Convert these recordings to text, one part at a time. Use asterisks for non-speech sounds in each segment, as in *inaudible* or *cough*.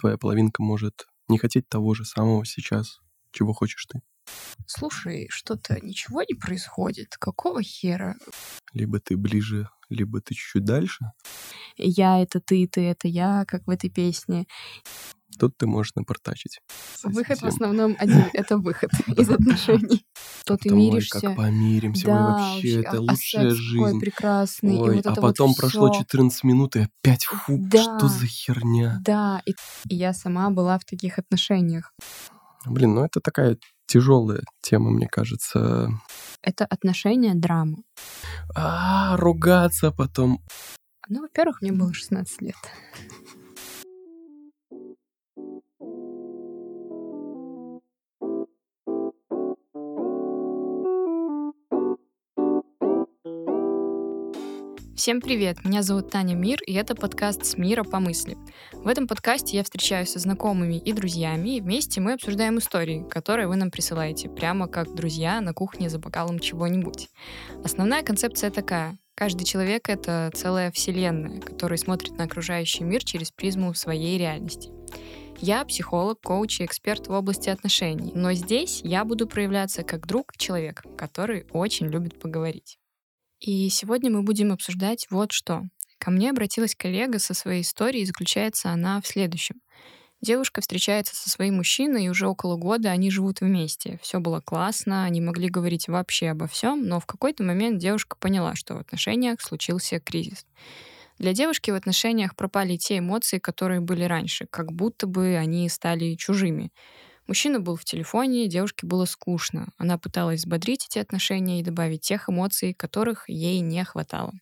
твоя половинка может не хотеть того же самого сейчас, чего хочешь ты. Слушай, что-то ничего не происходит. Какого хера? Либо ты ближе, либо ты чуть-чуть дальше. Я — это ты, ты — это я, как в этой песне. Тут ты можешь напортачить. Выход Совсем. в основном один — это выход *laughs* из отношений. То ты миришься. как помиримся, Да, вообще, это а лучшая секс такой жизнь. прекрасный. Ой, а потом прошло всё. 14 минут, и опять, фу, что за херня? Да, и, и я сама была в таких отношениях. Блин, ну это такая тяжелая тема, мне кажется. Это отношения драма. А, ругаться потом. Ну, во-первых, мне было 16 лет. Всем привет! Меня зовут Таня Мир, и это подкаст «С мира по мысли». В этом подкасте я встречаюсь со знакомыми и друзьями, и вместе мы обсуждаем истории, которые вы нам присылаете, прямо как друзья на кухне за бокалом чего-нибудь. Основная концепция такая. Каждый человек — это целая вселенная, которая смотрит на окружающий мир через призму своей реальности. Я психолог, коуч и эксперт в области отношений, но здесь я буду проявляться как друг и человек, который очень любит поговорить. И сегодня мы будем обсуждать вот что. Ко мне обратилась коллега со своей историей, и заключается она в следующем. Девушка встречается со своим мужчиной, и уже около года они живут вместе. Все было классно, они могли говорить вообще обо всем, но в какой-то момент девушка поняла, что в отношениях случился кризис. Для девушки в отношениях пропали те эмоции, которые были раньше, как будто бы они стали чужими. Мужчина был в телефоне, девушке было скучно. Она пыталась взбодрить эти отношения и добавить тех эмоций, которых ей не хватало.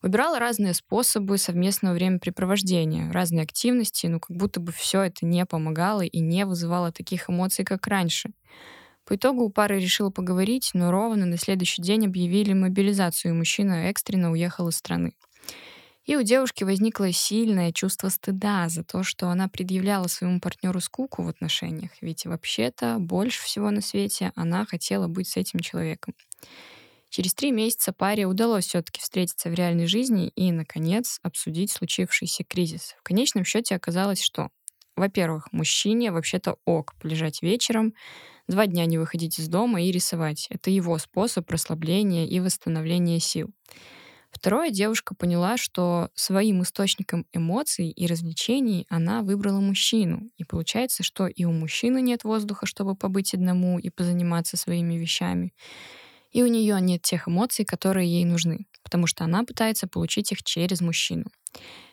Выбирала разные способы совместного времяпрепровождения, разные активности, но как будто бы все это не помогало и не вызывало таких эмоций, как раньше. По итогу пара решила поговорить, но ровно на следующий день объявили мобилизацию, и мужчина экстренно уехал из страны. И у девушки возникло сильное чувство стыда за то, что она предъявляла своему партнеру скуку в отношениях, ведь вообще-то больше всего на свете она хотела быть с этим человеком. Через три месяца паре удалось все-таки встретиться в реальной жизни и, наконец, обсудить случившийся кризис. В конечном счете оказалось, что, во-первых, мужчине вообще-то ок полежать вечером, два дня не выходить из дома и рисовать. Это его способ расслабления и восстановления сил. Второе, девушка поняла, что своим источником эмоций и развлечений она выбрала мужчину. И получается, что и у мужчины нет воздуха, чтобы побыть одному и позаниматься своими вещами. И у нее нет тех эмоций, которые ей нужны, потому что она пытается получить их через мужчину.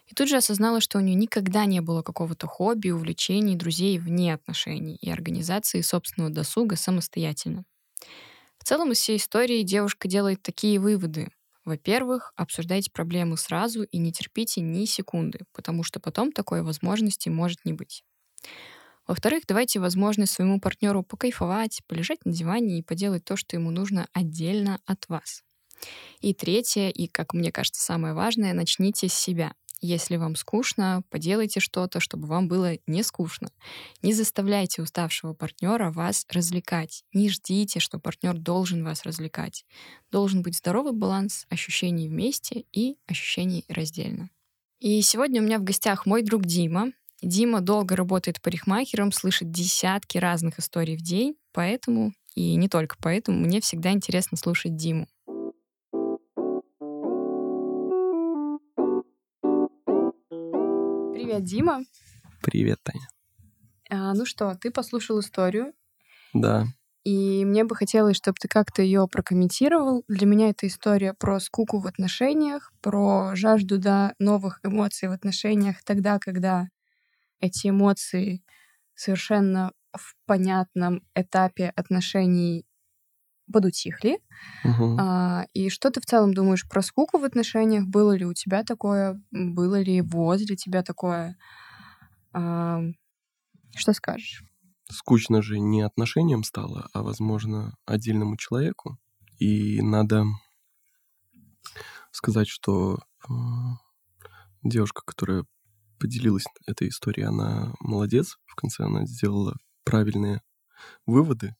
И тут же осознала, что у нее никогда не было какого-то хобби, увлечений, друзей вне отношений и организации собственного досуга самостоятельно. В целом из всей истории девушка делает такие выводы. Во-первых, обсуждайте проблему сразу и не терпите ни секунды, потому что потом такой возможности может не быть. Во-вторых, давайте возможность своему партнеру покайфовать, полежать на диване и поделать то, что ему нужно отдельно от вас. И третье, и, как мне кажется, самое важное, начните с себя. Если вам скучно, поделайте что-то, чтобы вам было не скучно. Не заставляйте уставшего партнера вас развлекать. Не ждите, что партнер должен вас развлекать. Должен быть здоровый баланс ощущений вместе и ощущений раздельно. И сегодня у меня в гостях мой друг Дима. Дима долго работает парикмахером, слышит десятки разных историй в день, поэтому, и не только поэтому, мне всегда интересно слушать Диму. Привет, Дима. Привет, Таня. А, ну что, ты послушал историю, Да, и мне бы хотелось, чтобы ты как-то ее прокомментировал. Для меня это история про скуку в отношениях, про жажду до новых эмоций в отношениях тогда, когда эти эмоции совершенно в понятном этапе отношений подутихли. мгм. А, и что ты в целом думаешь про скуку в отношениях? Было ли у тебя такое? Было ли возле тебя такое? А, что скажешь? скучно же не отношениям стало, а, возможно, отдельному человеку. И надо сказать, что девушка, которая поделилась этой историей, она молодец. В конце она сделала правильные выводы,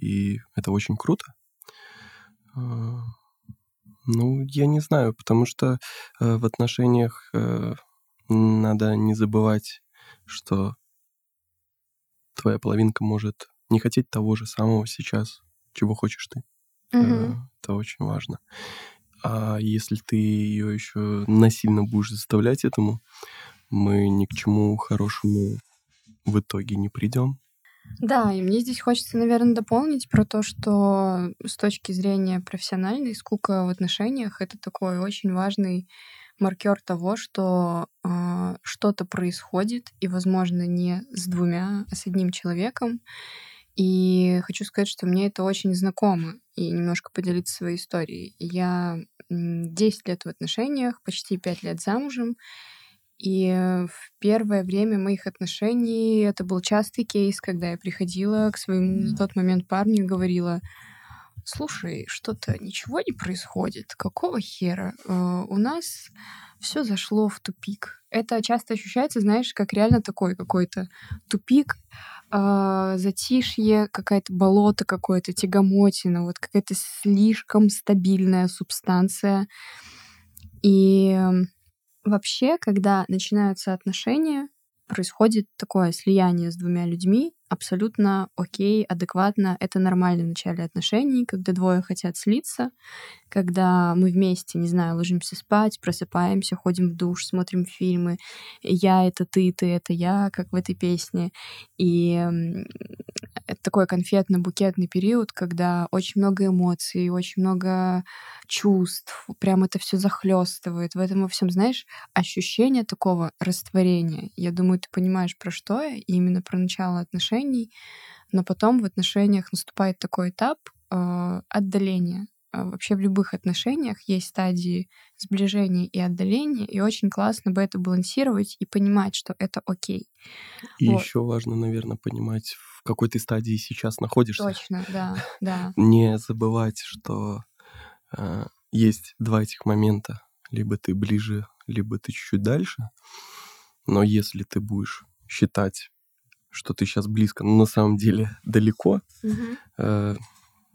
и это очень круто. Э, Ну, я не знаю, потому что э, в отношениях э, надо не забывать что твоя половинка может не хотеть того же самого сейчас, чего хочешь ты. Мгм. Это очень важно. А если ты ее еще насильно будешь заставлять этому, мы ни к чему хорошему в итоге не придем. Да, и мне здесь хочется, наверное, дополнить про то, что с точки зрения профессиональной скука в отношениях это такой очень важный маркер того, что а, что-то происходит, и, возможно, не с двумя, а с одним человеком. И хочу сказать, что мне это очень знакомо, и немножко поделиться своей историей. Я м, 10 лет в отношениях, почти 5 лет замужем, и в первое время моих отношений это был частый кейс, когда я приходила к своему на тот момент парню и говорила, слушай, что-то ничего не происходит, какого хера? Э, у нас все зашло в тупик. Это часто ощущается, знаешь, как реально такой какой-то тупик, э, затишье, какая-то болото какое-то, тягомотина, вот какая-то слишком стабильная субстанция. И м, вообще, когда начинаются отношения, происходит такое слияние с двумя людьми, абсолютно окей, адекватно. Это нормально в начале отношений, когда двое хотят слиться, когда мы вместе, не знаю, ложимся спать, просыпаемся, ходим в душ, смотрим фильмы. Я — это ты, ты — это я, как в этой песне. И это такой конфетно-букетный период, когда очень много эмоций, очень много чувств, прям это все захлестывает. В этом во всем, знаешь, ощущение такого растворения. Я думаю, ты понимаешь, про что я, и именно про начало отношений. Но потом в отношениях наступает такой этап э, отдаления. А Вообще в любых отношениях есть стадии сближения и отдаления, и очень классно бы это балансировать и понимать, что это окей. И Вот. еще важно, наверное, понимать, в какой ты стадии сейчас находишься. Точно, да, *laughs* да. Не забывать, что э, есть два этих момента. Либо ты ближе, либо ты чуть-чуть дальше. Но если ты будешь считать, что ты сейчас близко, но на самом деле далеко, Мгм. э,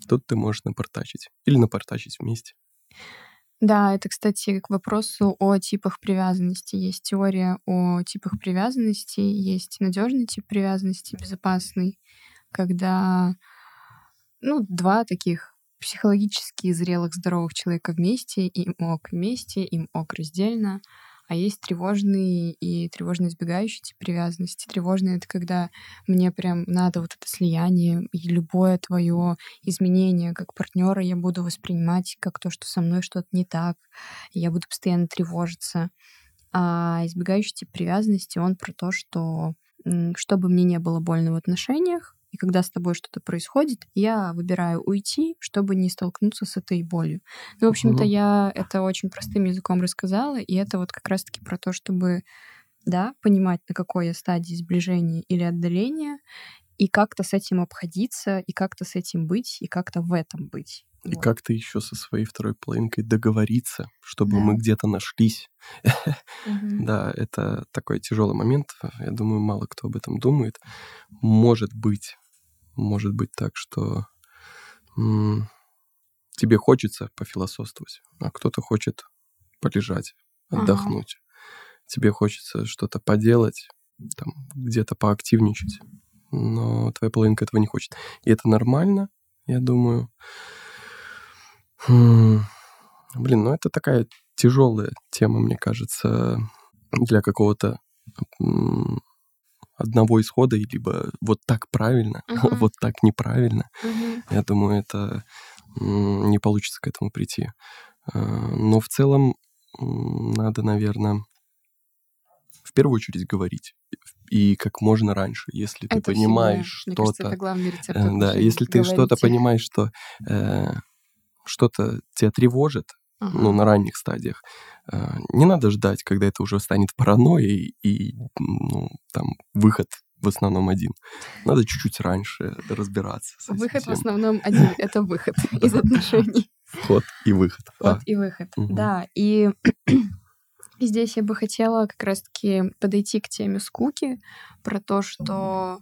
тут ты можешь напортачить. Или напортачить вместе. Да, это, кстати, к вопросу о типах привязанности. Есть теория о типах привязанности, есть надежный тип привязанности, безопасный, когда ну, два таких психологически зрелых, здоровых человека вместе, им ок вместе, им ок раздельно. А есть тревожный и тревожно избегающий тип привязанности. Тревожный — это когда мне прям надо вот это слияние, и любое твое изменение как партнера я буду воспринимать как то, что со мной что-то не так, я буду постоянно тревожиться. А избегающий тип привязанности, он про то, что чтобы мне не было больно в отношениях, когда с тобой что-то происходит, я выбираю уйти, чтобы не столкнуться с этой болью. Ну, в общем-то, я это очень простым языком рассказала, и это вот как раз-таки про то, чтобы, да, понимать, на какой я стадии сближения или отдаления, и как-то с этим обходиться, и как-то с этим быть, и как-то в этом быть. И Вот. как ты еще со своей второй половинкой договориться, чтобы Да. мы где-то нашлись. *laughs* Мгм. Да, это такой тяжелый момент. Я думаю, мало кто об этом думает. Может быть, может быть так, что м, тебе хочется пофилософствовать, а кто-то хочет полежать, Ага. отдохнуть. Тебе хочется что-то поделать, там, где-то поактивничать, но твоя половинка этого не хочет. И это нормально, я думаю. М, Блин, ну это такая тяжелая тема, мне кажется, для какого-то одного исхода, либо вот так правильно, *laughs* Мгм. вот так неправильно. Мгм. Я думаю, это не получится к этому прийти. А, Но в целом надо, наверное, в первую очередь говорить. И как можно раньше, если ты Это понимаешь мне кажется, что-то. Э, Да, если ты что-то понимаешь, что э, что-то тебя тревожит, Ну, на ранних стадиях, э, не надо ждать, когда это уже станет паранойей и, ну, там, выход в основном один. Надо чуть-чуть раньше разбираться с Выход в всем. основном один — это выход *laughs* из отношений. Вход и выход. Вход А, и выход. Да, и *clears throat* здесь я бы хотела как раз-таки подойти к теме скуки, про то, что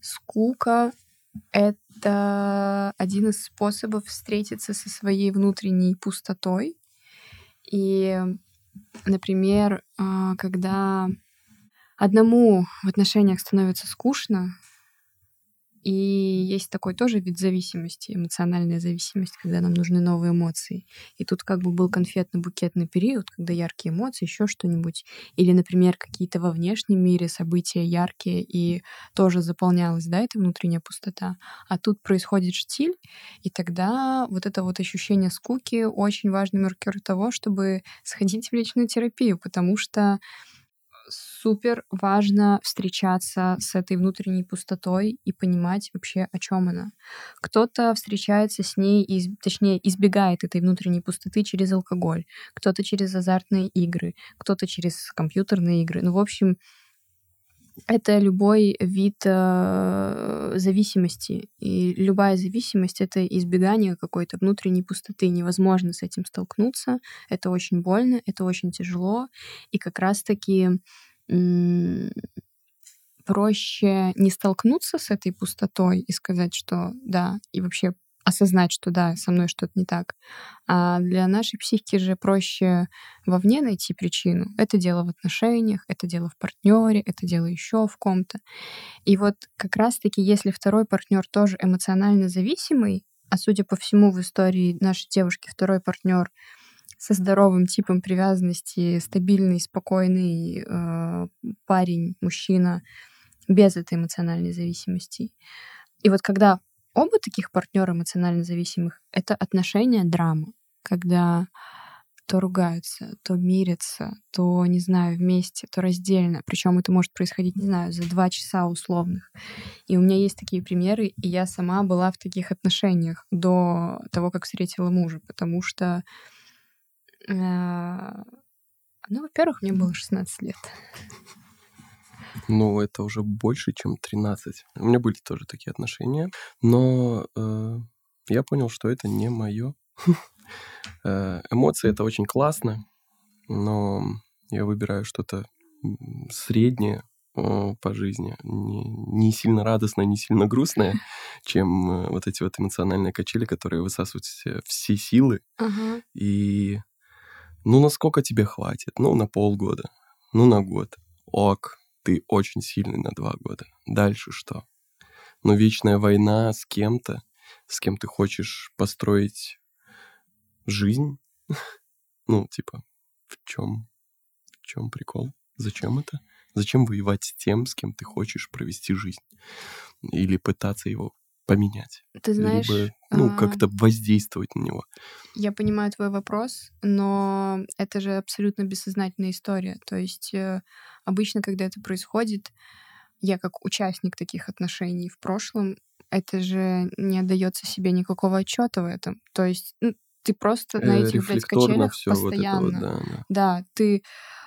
скука — это один из способов встретиться со своей внутренней пустотой. И, например, а, когда одному в отношениях становится скучно, и есть такой тоже вид зависимости, эмоциональная зависимость, когда нам нужны новые эмоции. И тут как бы был конфетно-букетный период, когда яркие эмоции, еще что-нибудь. Или, например, какие-то во внешнем мире события яркие, и тоже заполнялась, да, эта внутренняя пустота. А тут происходит штиль, и тогда вот это вот ощущение скуки очень важный маркер того, чтобы сходить в личную терапию, потому что супер важно встречаться с этой внутренней пустотой и понимать вообще, о чем она. Кто-то встречается с ней, из, точнее, избегает этой внутренней пустоты через алкоголь, кто-то через азартные игры, кто-то через компьютерные игры. Ну, в общем, это любой вид э, зависимости. И любая зависимость — это избегание какой-то внутренней пустоты. Невозможно с этим столкнуться. Это очень больно, это очень тяжело. И как раз-таки проще не столкнуться с этой пустотой и сказать, что да, и вообще осознать, что да, со мной что-то не так. А для нашей психики же проще вовне найти причину. Это дело в отношениях, это дело в партнере, это дело еще в ком-то. И вот как раз-таки, если второй партнер тоже эмоционально зависимый, а судя по всему в истории нашей девушки второй партнер со здоровым типом привязанности, стабильный, спокойный э, парень, мужчина, без этой эмоциональной зависимости. И вот когда оба таких партнера эмоционально зависимых, это отношения драма, когда то ругаются, то мирятся, то, не знаю, вместе, то раздельно. Причем это может происходить, не знаю, за два часа условных. И у меня есть такие примеры, и я сама была в таких отношениях до того, как встретила мужа, потому что а, ну, во-первых, мне было 16 лет. Ну, это уже больше, чем 13. У меня были тоже такие отношения, но э, я понял, что это не мое. *laughs* Э, эмоции это очень классно, но я выбираю что-то среднее э, по жизни, не, не сильно радостное, не сильно грустное, *laughs* чем э, вот эти вот эмоциональные качели, которые высасывают все, силы. Ага. И ну, насколько тебе хватит? Ну, на полгода. Ну, на год. Ок, ты очень сильный на два года. Дальше что? Ну, вечная война с кем-то, с кем ты хочешь построить жизнь. *laughs* ну, типа, в чем, в чем прикол? Зачем это? Зачем воевать с тем, с кем ты хочешь провести жизнь? Или пытаться его поменять. Ты знаешь... Либо, ну, а... как-то воздействовать на него. Я понимаю твой вопрос, но это же абсолютно бессознательная история. То есть э, обычно, когда это происходит, я как участник таких отношений в прошлом, это же не отдается себе никакого отчета в этом. То есть ну, ты просто на э, этих, блядь, качелях постоянно. Вот вот, да, да. да, ты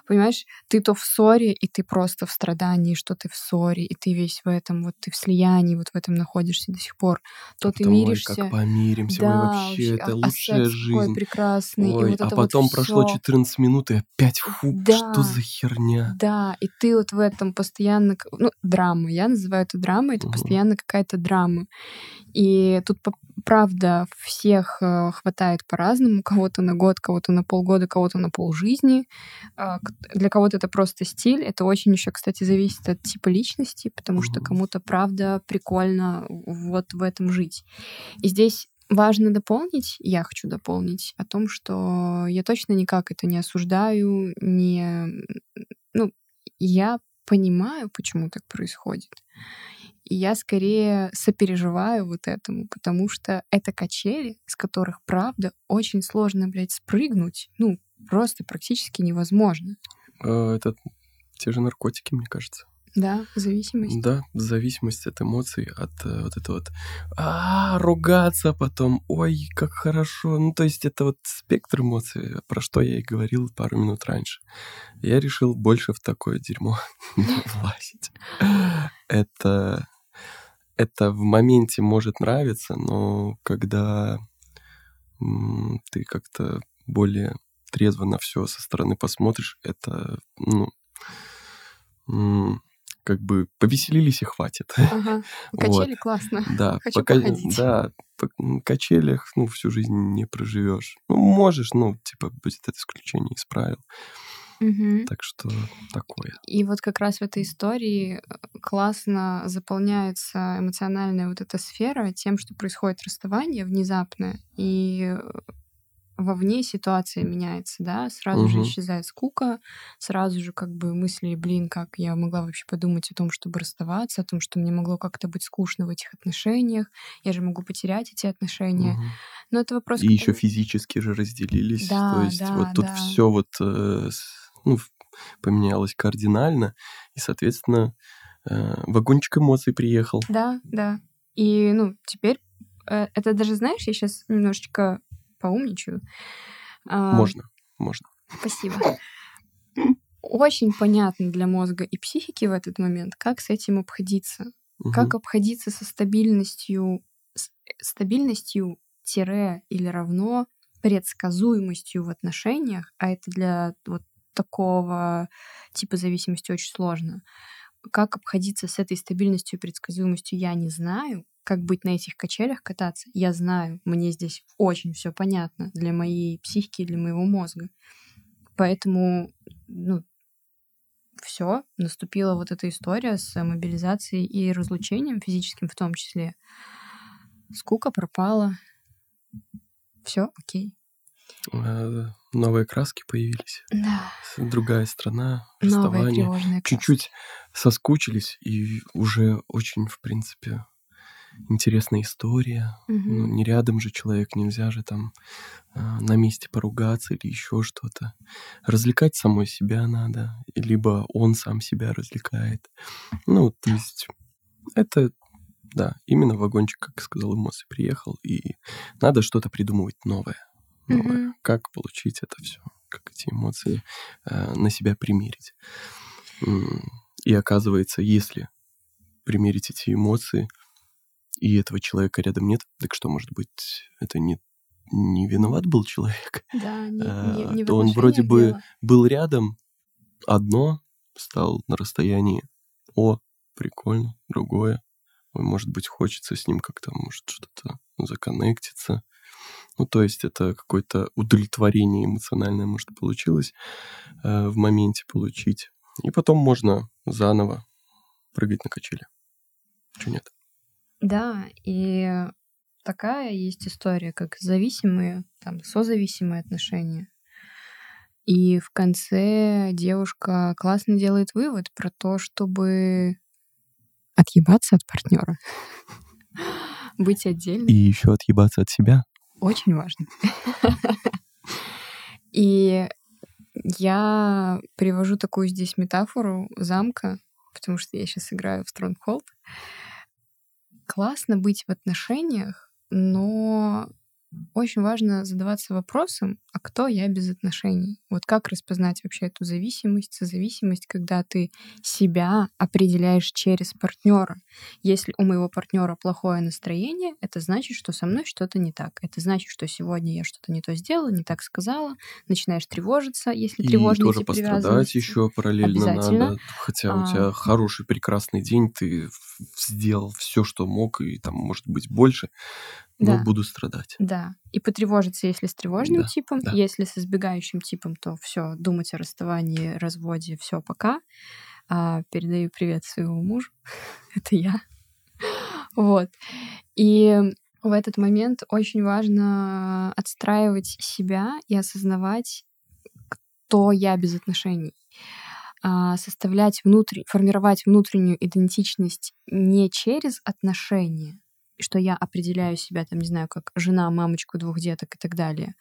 понимаешь, ты то в ссоре, и ты просто в страдании, что ты в ссоре, и ты весь в этом, вот ты в слиянии, вот в этом находишься до сих пор. То а ты миришься. Ой, как помиримся, да, ой, вообще, это а, лучшая а жизнь. Такой прекрасный. Ой, и вот а это потом вот прошло всё. 14 минут, и опять, фу, Да. что за херня? Да, и ты вот в этом постоянно, ну, драма, я называю это драмой, это Мгм. постоянно какая-то драма. И тут, правда, всех э, хватает по-разному, кого-то на год, кого-то на полгода, кого-то на полжизни. Для кого-то это просто стиль, это очень еще, кстати, зависит от типа личности, потому что кому-то, правда, прикольно вот в этом жить. И здесь важно дополнить, я хочу дополнить о том, что я точно никак это не осуждаю, не... Ну, я понимаю, почему так происходит. И я скорее сопереживаю вот этому, потому что это качели, с которых, правда, очень сложно, блядь, спрыгнуть. Ну, просто практически невозможно. Э, Это те же наркотики, мне кажется. Да, зависимость. Да, зависимость от эмоций, от э, вот это вот а, ругаться потом, ой, как хорошо. Ну, то есть это вот спектр эмоций, про что я и говорил пару минут раньше. Я решил больше в такое дерьмо *laughs* не влазить. Это, это в моменте может нравиться, но когда ты как-то более трезво на все со стороны посмотришь, это, ну, как бы повеселились и хватит. Ага. *laughs* Вот. Качели классно. Да, Хочу пока, походить. да, по качелях, ну, всю жизнь не проживешь. Ну, можешь, ну, типа, будет это исключение из правил. Мгм. Так что такое. И вот как раз в этой истории э, классно заполняется эмоциональная вот эта сфера тем, что происходит расставание внезапное, и э, вовне ситуация меняется, да, сразу же Мгм. исчезает скука, сразу же как бы мысли, блин, как я могла вообще подумать о том, чтобы расставаться, о том, что мне могло как-то быть скучно в этих отношениях, я же могу потерять эти отношения. Мгм. Но это вопрос... И еще физически же разделились. Да, То есть да, вот тут да. все вот э, ну, поменялось кардинально, и, соответственно, э, вагончик эмоций приехал. Да, да. И, ну, теперь э, это даже, знаешь, я сейчас немножечко поумничаю. А, Можно, можно. Спасибо. Очень понятно для мозга и психики в этот момент, как с этим обходиться. Мгм. Как обходиться со стабильностью, с- э, стабильностью тире или равно предсказуемостью в отношениях, а это для вот такого типа зависимости очень сложно. Как обходиться с этой стабильностью и предсказуемостью, я не знаю. Как быть на этих качелях кататься, я знаю. Мне здесь очень все понятно для моей психики для моего мозга. Поэтому, ну, все, наступила вот эта история с мобилизацией и разлучением физическим в том числе. Скука пропала. Все, окей. Э, Новые краски появились. Да. Другая страна, расставание. Чуть-чуть соскучились, и уже очень, в принципе, интересная история. Мгм. Ну, не рядом же человек, нельзя же там э, на месте поругаться или еще что-то. Развлекать самой себя надо, либо он сам себя развлекает. Ну, то есть это, да, именно вагончик, как сказал, эмоции приехал, и надо что-то придумывать новое. Новое. Мгм. Как получить это все, как эти эмоции э, на себя примерить. И оказывается, если примерить эти эмоции, и этого человека рядом нет, так что, может быть, это не, не виноват был человек? Да, не, А, не, не в то он вроде отношениях бы был рядом, одно, стал на расстоянии, о, прикольно, другое. Ой, может быть, хочется с ним как-то, может, что-то законнектиться. Ну, то есть это какое-то удовлетворение эмоциональное, может, получилось э, в моменте получить. И потом можно заново прыгать на качели. Чего нет? Да, и такая есть история, как зависимые, там, созависимые отношения. И в конце девушка классно делает вывод про то, чтобы отъебаться от партнера. *laughs* Быть отдельно. И еще отъебаться от себя. Очень важно. *laughs* И я привожу такую здесь метафору замка, потому что я сейчас играю в Stronghold. Классно быть в отношениях, но очень важно задаваться вопросом, а кто я без отношений? Вот как распознать вообще эту зависимость, созависимость, когда ты себя определяешь через партнера. Если у моего партнера плохое настроение, это значит, что со мной что-то не так. Это значит, что сегодня я что-то не то сделала, не так сказала. Начинаешь тревожиться, если И тоже пострадать еще параллельно надо. Хотя у А. тебя хороший, прекрасный день, ты сделал все, что мог, и там, может быть, больше, но Да. буду страдать. Да. И потревожиться, если с тревожным Да, типом, да. если с избегающим типом, то все, думать о расставании, разводе, все, пока. А, передаю привет своему мужу. *laughs* Это я. Вот. И в этот момент очень важно отстраивать себя и осознавать, кто я без отношений. А, составлять внутрь, формировать внутреннюю идентичность не через отношения, что я определяю себя, там, не знаю, как жена, мамочку двух деток и так далее,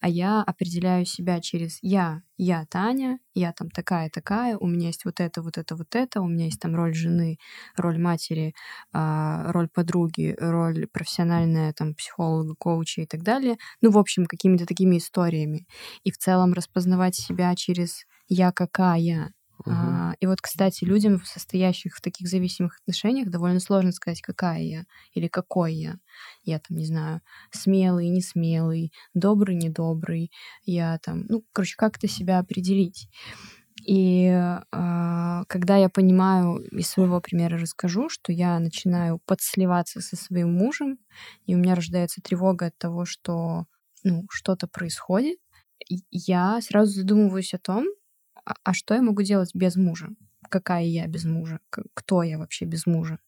а я определяю себя через я, я Таня, я там такая-такая, у меня есть вот это, вот это, вот это, у меня есть там роль жены, роль матери, а, роль подруги, роль профессиональная, там, психолога, коуча и так далее. Ну, в общем, какими-то такими историями. И в целом распознавать себя через я какая, Мгм. а, и вот, кстати, людям, состоящих в таких зависимых отношениях, довольно сложно сказать, какая я или какой я. Я там, не знаю, смелый, не смелый, добрый, недобрый. Я там, ну, короче, как-то себя определить. И а, когда я понимаю, из своего примера расскажу, что я начинаю подсливаться со своим мужем, и у меня рождается тревога от того, что ну, что-то происходит, я сразу задумываюсь о том, а, а что я могу делать без мужа? Какая я без мужа? Кто я вообще без мужа?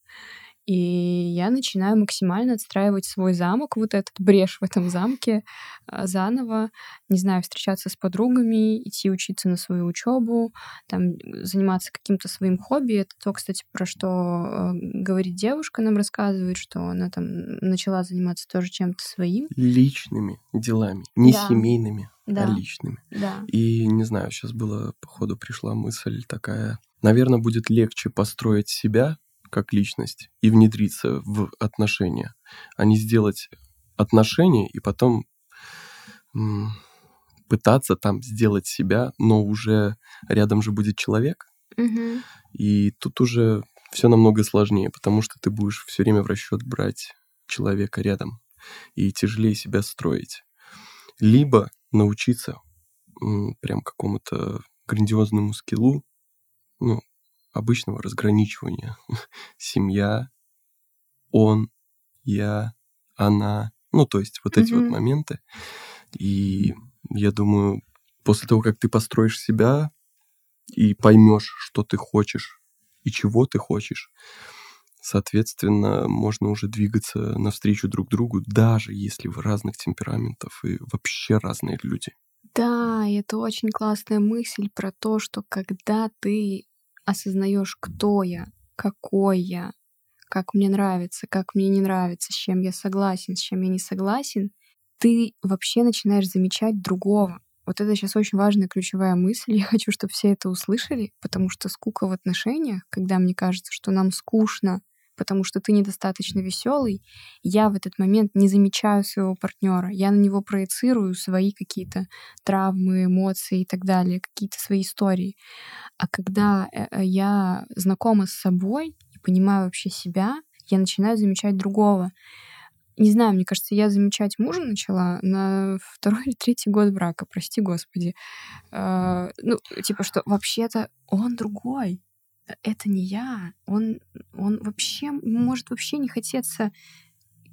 И я начинаю максимально отстраивать свой замок, вот этот брешь в этом замке а, заново. Не знаю, встречаться с подругами, идти учиться на свою учебу, там, заниматься каким-то своим хобби. Это то, кстати, про что э, говорит девушка, нам рассказывает, что она там начала заниматься тоже чем-то своим. Личными делами, не да. семейными, а да. а личными. Да. И не знаю, сейчас было, походу, пришла мысль такая. Наверное, будет легче построить себя как личность и внедриться в отношения, а не сделать отношения и потом пытаться там сделать себя, но уже рядом же будет человек. Угу. И тут уже все намного сложнее, потому что ты будешь все время в расчет брать человека рядом и тяжелее себя строить. Либо научиться прям какому-то грандиозному скиллу, ну, обычного разграничивания. *laughs* Семья, он, я, она. Ну, то есть вот эти mm-hmm. вот моменты. И я думаю, после того, как ты построишь себя и поймешь, что ты хочешь и чего ты хочешь, соответственно, можно уже двигаться навстречу друг другу, даже если вы разных темпераментов и вообще разные люди. Да, это очень классная мысль про то, что когда ты осознаешь, кто я, какой я, как мне нравится, как мне не нравится, с чем я согласен, с чем я не согласен, ты вообще начинаешь замечать другого. Вот это сейчас очень важная ключевая мысль. *laughs* Я хочу, чтобы все это услышали, потому что скука в отношениях, когда мне кажется, что нам скучно, потому что ты недостаточно веселый, я в этот момент не замечаю своего партнера, я на него проецирую свои какие-то травмы, эмоции и так далее, какие-то свои истории. А когда э, э, я знакома с собой и понимаю вообще себя, я начинаю замечать другого. Не знаю, мне кажется, я замечать мужа начала на второй или третий год брака, прости господи. Э, ну, типа, что вообще-то он другой это не я. Он, он вообще может вообще не хотеться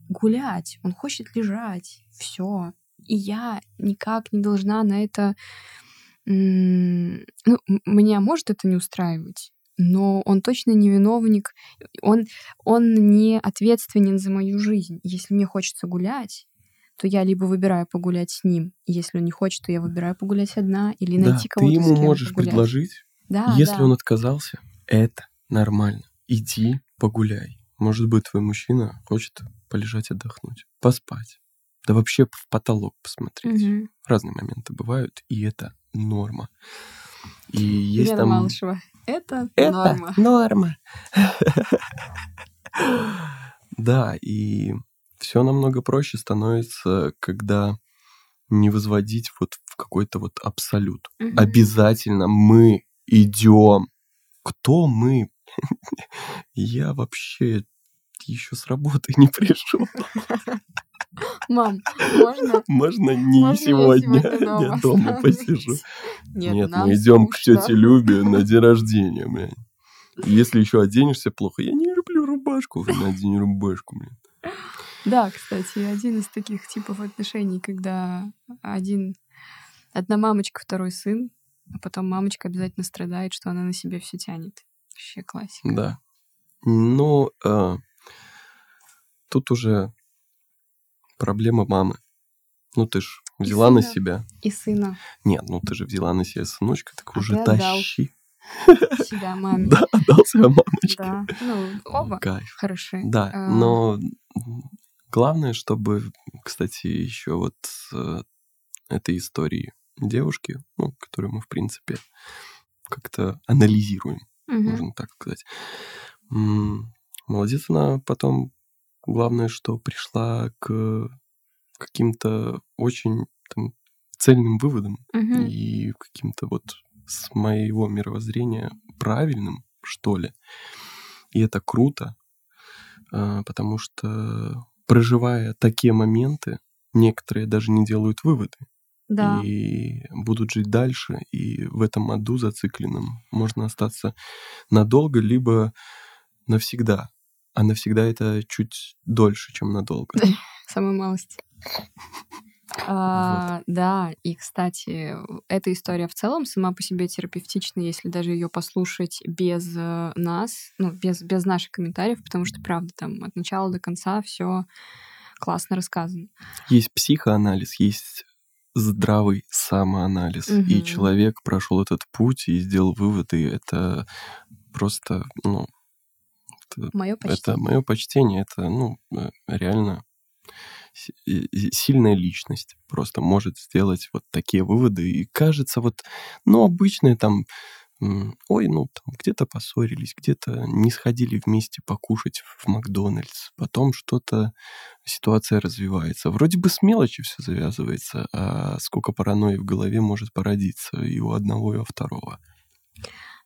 гулять. Он хочет лежать. Все. И я никак не должна на это... Ну, меня может это не устраивать, но он точно не виновник, он, он не ответственен за мою жизнь. Если мне хочется гулять, то я либо выбираю погулять с ним, если он не хочет, то я выбираю погулять одна или найти да, кого-то. Ты ему можешь погулять. предложить, да, если да. он отказался, это нормально. Иди погуляй. Может быть, твой мужчина хочет полежать, отдохнуть, поспать. Да вообще в потолок посмотреть. Угу. Разные моменты бывают, и это норма. И есть Лена там... Малышева. Это, это норма. норма. Да, и все намного проще становится, когда не возводить вот в какой-то вот абсолют. Обязательно мы идем кто мы? Я вообще еще с работы не пришел. Мам, можно? Можно не можно сегодня. Я, дома, я дома посижу. Нет, Нет мы идем к тете Любе на день рождения, блин. Если еще оденешься плохо, я не люблю рубашку, надень рубашку, блин. Да, кстати, один из таких типов отношений, когда один одна мамочка, второй сын, а потом мамочка обязательно страдает, что она на себе все тянет. Вообще классика. Да. Ну, э, тут уже проблема мамы. Ну, ты ж взяла на себя. И сына. Нет, ну ты же взяла на себя сыночка, так а уже тащи. *laughs* Себя маме. Да, отдал себя *laughs* мамочке. Да, ну, оба Кайф. хороши. Да, а... но главное, чтобы, кстати, еще вот э, этой истории девушки, ну, которую мы, в принципе, как-то анализируем, угу. можно так сказать. Молодец она потом, главное, что пришла к каким-то очень там, цельным выводам угу. и каким-то вот с моего мировоззрения правильным, что ли. И это круто, а, потому что проживая такие моменты, некоторые даже не делают выводы да. и будут жить дальше, и в этом аду зацикленном можно остаться надолго, либо навсегда. А навсегда это чуть дольше, чем надолго. *laughs* Самая малость. *laughs* А, Да, и, кстати, эта история в целом сама по себе терапевтична, если даже ее послушать без э, нас, ну, без, без наших комментариев, потому что, правда, там от начала до конца все классно рассказано. Есть психоанализ, есть здравый самоанализ. И Мгм. человек прошел этот путь и сделал выводы. Это просто, ну, это, Мое это почти. мое почтение. Это, ну, э, реально си- и- и сильная личность просто может сделать вот такие выводы. И кажется, вот, ну, обычные там, ой, ну, там где-то поссорились, где-то не сходили вместе покушать в Макдональдс, потом что-то, ситуация развивается. Вроде бы с мелочи все завязывается, а сколько паранойи в голове может породиться и у одного, и у второго.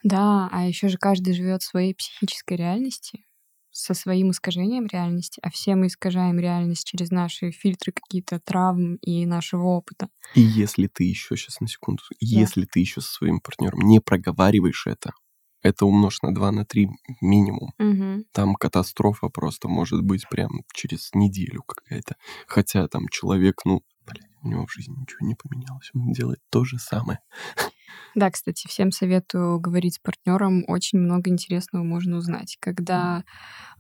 Да, а еще же каждый живет в своей психической реальности, со своим искажением реальности, а все мы искажаем реальность через наши фильтры какие-то травм и нашего опыта. И если ты еще, сейчас на секунду, если ты еще со своим партнером не проговариваешь это, это умножь на 2, на 3 минимум. Мгм. Там катастрофа просто может быть прям через неделю какая-то. Хотя там человек, ну, блин, у него в жизни ничего не поменялось. Он делает то же самое. Да, кстати, всем советую говорить с партнером. Очень много интересного можно узнать. Когда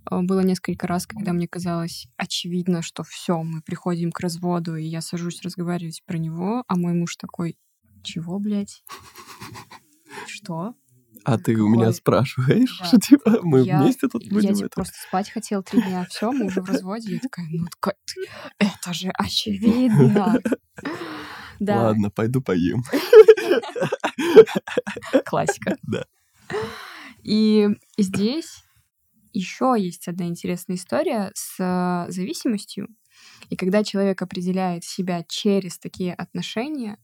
э, было несколько раз, когда мне казалось очевидно, что все, мы приходим к разводу, и я сажусь разговаривать про него, а мой муж такой, чего, блядь? Что? А ты у меня Какой? спрашиваешь, Да. что *laughs* типа мы Я- вместе тут Я будем типа это? просто спать хотел три дня, все, мы уже в разводе. Я такая, ну это же очевидно. *laughs* Да, Ладно, пойду поем. классика. *laughs* Да. И здесь еще есть одна интересная история с э, зависимостью. И когда человек определяет себя через такие отношения,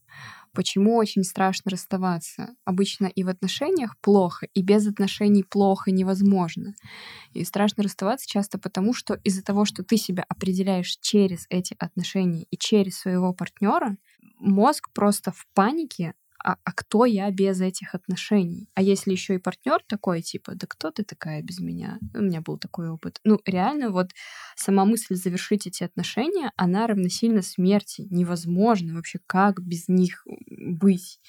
почему очень страшно расставаться? Обычно и в отношениях плохо, и без отношений плохо невозможно. И страшно расставаться часто потому, что из-за того, что ты себя определяешь через эти отношения и через своего партнера, мозг просто в панике, а, а кто я без этих отношений? А если еще и партнер такой, типа, да кто ты такая без меня? У меня был такой опыт. Ну, реально, вот сама мысль завершить эти отношения, она равносильна смерти. Невозможно вообще, как без них быть.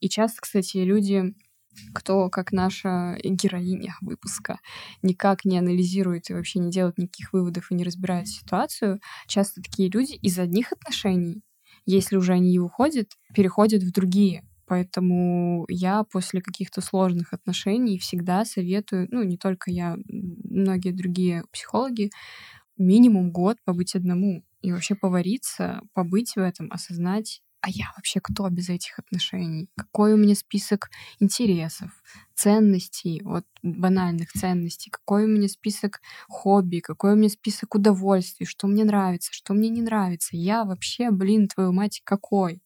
И часто, кстати, люди кто, как наша героиня выпуска, никак не анализирует и вообще не делает никаких выводов и не разбирает ситуацию, часто такие люди из одних отношений, если уже они и уходят, переходят в другие. Поэтому я после каких-то сложных отношений всегда советую, ну, не только я, многие другие психологи, минимум год побыть одному и вообще повариться, побыть в этом, осознать, а я вообще кто без этих отношений? Какой у меня список интересов, ценностей, вот банальных ценностей, какой у меня список хобби, какой у меня список удовольствий, что мне нравится, что мне не нравится. Я вообще, блин, твою мать, какой?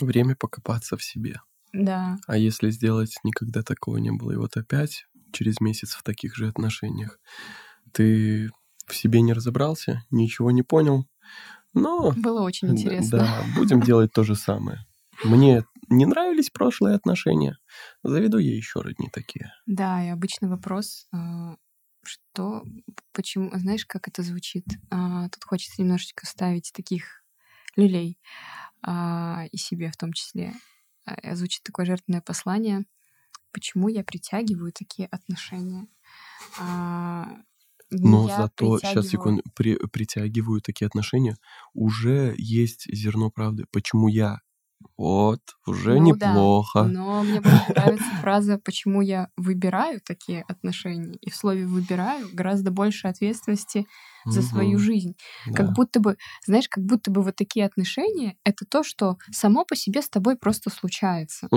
Время покопаться в себе. Да, А если сделать никогда такого не было, и вот опять через месяц в таких же отношениях, ты в себе не разобрался, ничего не понял, но было очень интересно. да, будем *laughs* делать то же самое. Мне не нравились прошлые отношения, заведу я еще одни такие. Да, и обычный вопрос, а, что, почему, знаешь, как это звучит? А, Тут хочется немножечко ставить таких люлей а, и себе в том числе. А, Звучит такое жертвенное послание. Почему я притягиваю такие отношения? Но я зато, сейчас, секунду, при- притягиваю такие отношения, уже есть зерно правды. Почему я? Вот, уже Ну да, неплохо. Но мне больше нравится фраза, почему я выбираю такие отношения. И в слове выбираю гораздо больше ответственности за свою жизнь. да. Как будто бы, знаешь, как будто бы вот такие отношения — это то, что само по себе с тобой просто случается.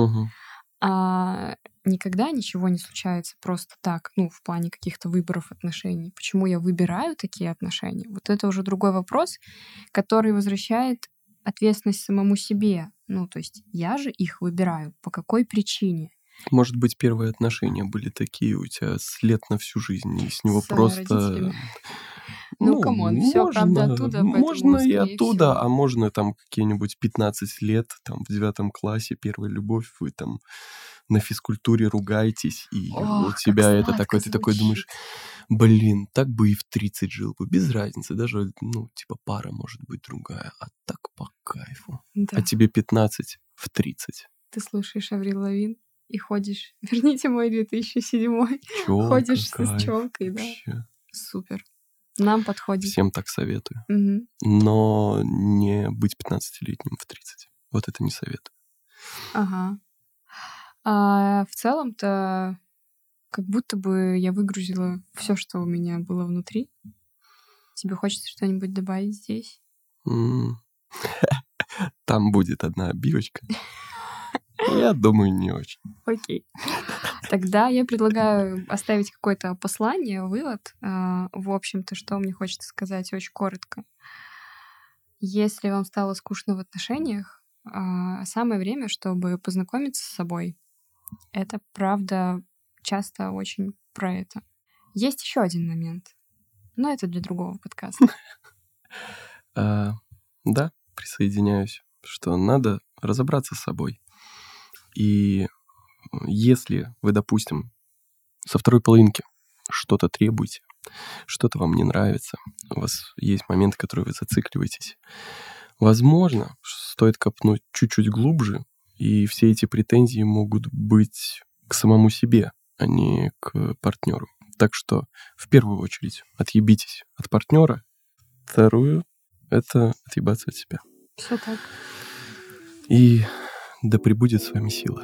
А никогда ничего не случается просто так, ну, в плане каких-то выборов отношений. Почему я выбираю такие отношения? Вот это уже другой вопрос, который возвращает ответственность самому себе. Ну, то есть я же их выбираю. По какой причине? Может быть, первые отношения были такие у тебя след на всю жизнь, и с него С просто... *laughs* Ну, come on, всё, правда, оттуда, Можно и оттуда, всего. а можно там какие-нибудь 15 лет, там в девятом классе первая любовь, вы там на физкультуре ругаетесь, и Ох, у тебя это такой, ты такой думаешь, звучит. блин, так бы и в 30 жил бы, без разницы, даже, ну, типа пара может быть другая, а так по кайфу. Да. А тебе 15 в 30. Ты слушаешь Аврил Лавин и ходишь, *laughs* верните мой 2007 Чё, ходишь кайф. с челкой, да. Вообще. Супер. Нам подходит. Всем так советую. Мгм. Но не быть 15-летним в 30. Вот это не совет. Ага. А, в целом-то как будто бы я выгрузила все, что у меня было внутри. Тебе хочется что-нибудь добавить здесь? *laughs* Там будет одна обивочка. Я думаю, не очень. Окей. Тогда я предлагаю оставить какое-то послание, вывод. А, В общем-то, что мне хочется сказать очень коротко. Если вам стало скучно в отношениях, а, самое время, чтобы познакомиться с собой. Это правда часто очень про это. Есть еще один момент, но это для другого подкаста. *laughs* А, да, присоединяюсь, что надо разобраться с собой. И э, если вы, допустим, со второй половинки что-то требуете, что-то вам не нравится, у вас есть моменты, которые вы зацикливаетесь, возможно, стоит копнуть чуть-чуть глубже, и все эти претензии могут быть к самому себе, а не к партнеру. Так что в первую очередь отъебитесь от партнера, вторую это отъебаться от себя. Все так. И да пребудет с вами сила.